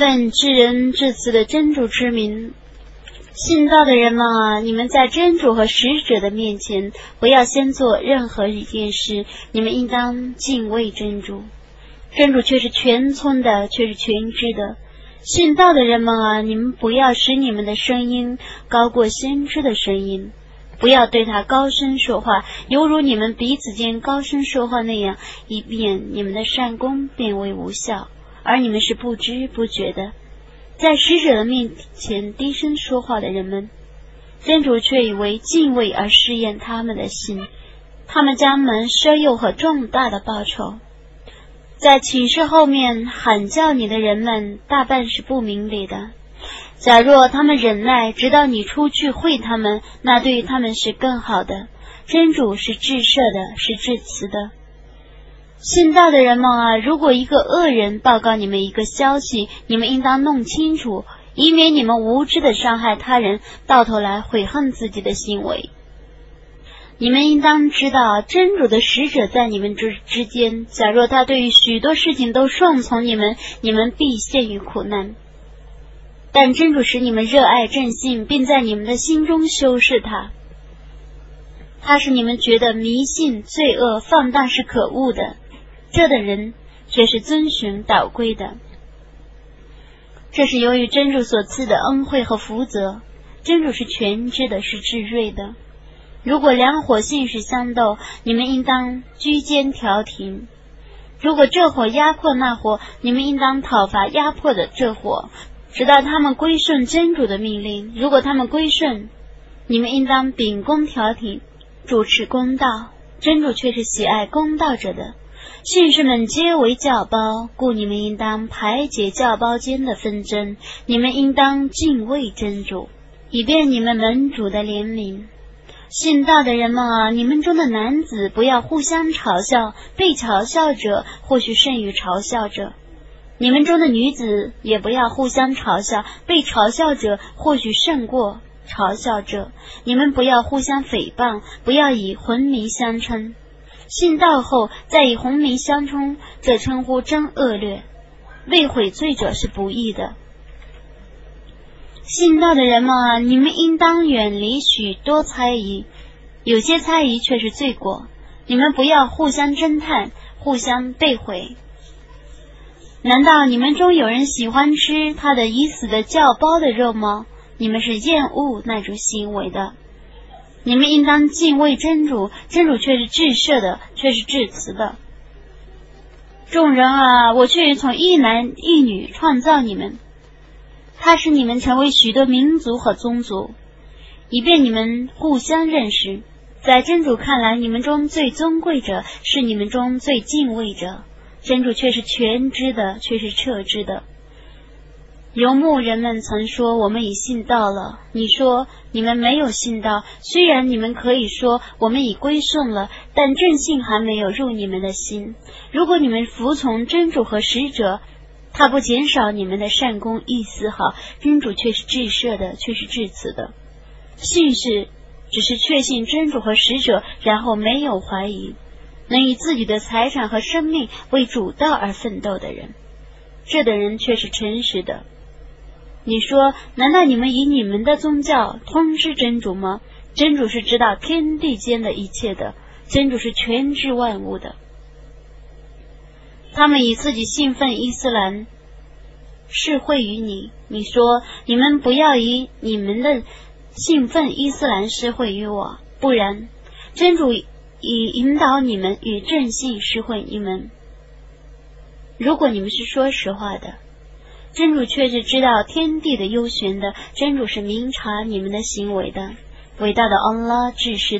奉至仁至慈的真主之名，信道的人们啊，你们在真主和使者的面前，不要先做任何一件事，你们应当敬畏真主。真主却是全村的，却是全知的。信道的人们啊，你们不要使你们的声音高过先知的声音，不要对他高声说话，犹如你们彼此间高声说话那样，以便你们的善功变为无效。而你们是不知不觉的，在使者的面前低声说话的人们，真主却以为敬畏而试验他们的心，他们将蒙奢诱和重大的报酬。在寝室后面喊叫你的人们，大半是不明理的。假若他们忍耐，直到你出去会他们，那对于他们是更好的。真主是至赦的，是至慈的。信道的人们啊，如果一个恶人报告你们一个消息，你们应当弄清楚，以免你们无知的伤害他人，到头来悔恨自己的行为。你们应当知道，真主的使者在你们之之间。假若他对于许多事情都顺从你们，你们必陷于苦难。但真主使你们热爱正信，并在你们的心中修饰他。他使你们觉得迷信、罪恶、放荡是可恶的，这的人却是遵循导规的。这是由于真主所赐的恩惠和福泽。真主是全知的，是智睿的。如果两火性势相斗，你们应当居间调停；如果这火压迫那火，你们应当讨伐压迫的这火，直到他们归顺真主的命令。如果他们归顺，你们应当秉公调停，主持公道。真主却是喜爱公道者的。信士们皆为教包，故你们应当排解教包间的纷争。你们应当敬畏真主，以便你们门主的怜悯。信道的人们啊，你们中的男子不要互相嘲笑，被嘲笑者或许胜于嘲笑者；你们中的女子也不要互相嘲笑，被嘲笑者或许胜过嘲笑者。你们不要互相诽谤，不要以浑名相称。信道后再以红名相冲，这称呼真恶劣，为悔罪者是不义的。信道的人们啊，你们应当远离许多猜疑，有些猜疑却是罪过。你们不要互相侦探，互相背毁。难道你们中有人喜欢吃他的已死的叫包的肉吗？你们是厌恶那种行为的。你们应当敬畏真主，真主却是至赦的，却是至慈的。众人啊，我却从一男一女创造你们。他使你们成为许多民族和宗族，以便你们互相认识。在真主看来，你们中最尊贵者是你们中最敬畏者。真主却是全知的，却是彻知的。游牧人们曾说：“我们已信道了。”你说：“你们没有信道。”虽然你们可以说：“我们已归顺了。”但正信还没有入你们的心。如果你们服从真主和使者，他不减少你们的善功一丝毫，真主却是至赦的，却是至慈的。信是只是确信真主和使者，然后没有怀疑，能以自己的财产和生命为主道而奋斗的人，这等人却是诚实的。你说，难道你们以你们的宗教通知真主吗？真主是知道天地间的一切的，真主是全知万物的。他们以自己信奉伊斯兰，是会于你。你说，你们不要以你们的信奉伊斯兰施会于我，不然，真主以引导你们与正信施会你们。如果你们是说实话的，真主却是知道天地的幽玄的，真主是明察你们的行为的。伟大的安拉至实的。